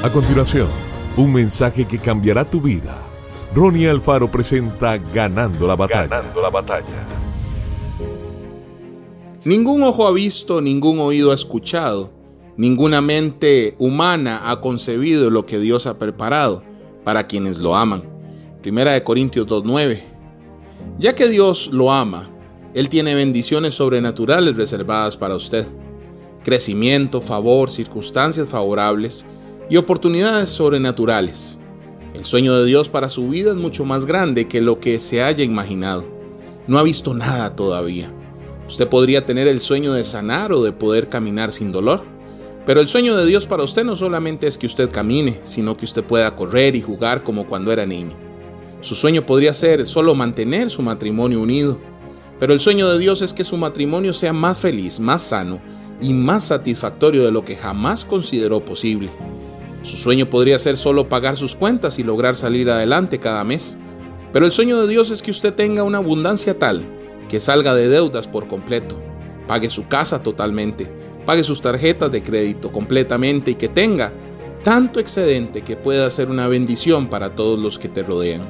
A continuación, un mensaje que cambiará tu vida. Ronnie Alfaro presenta Ganando la batalla. Ganando la batalla. Ningún ojo ha visto, ningún oído ha escuchado, ninguna mente humana ha concebido lo que Dios ha preparado para quienes lo aman. Primera de Corintios 2.9. Ya que Dios lo ama, Él tiene bendiciones sobrenaturales reservadas para usted. Crecimiento, favor, circunstancias favorables y oportunidades sobrenaturales. El sueño de Dios para su vida es mucho más grande que lo que se haya imaginado. No ha visto nada todavía. Usted podría tener el sueño de sanar o de poder caminar sin dolor. Pero el sueño de Dios para usted no solamente es que usted camine, sino que usted pueda correr y jugar como cuando era niño. Su sueño podría ser solo mantener su matrimonio unido. Pero el sueño de Dios es que su matrimonio sea más feliz, más sano y más satisfactorio de lo que jamás consideró posible. Su sueño podría ser solo pagar sus cuentas y lograr salir adelante cada mes. Pero el sueño de Dios es que usted tenga una abundancia tal que salga de deudas por completo, pague su casa totalmente, pague sus tarjetas de crédito completamente y que tenga tanto excedente que pueda ser una bendición para todos los que te rodean.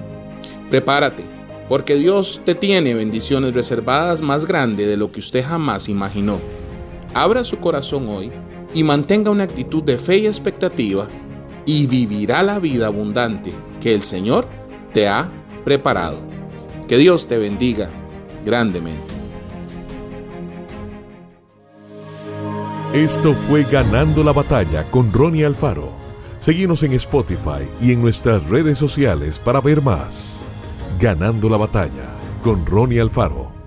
Prepárate, porque Dios te tiene bendiciones reservadas más grandes de lo que usted jamás imaginó. Abra su corazón hoy y mantenga una actitud de fe y expectativa y vivirá la vida abundante que el Señor te ha preparado. Que Dios te bendiga grandemente. Esto fue Ganando la batalla con Ronnie Alfaro. Seguimos en Spotify y en nuestras redes sociales para ver más. Ganando la batalla con Ronnie Alfaro.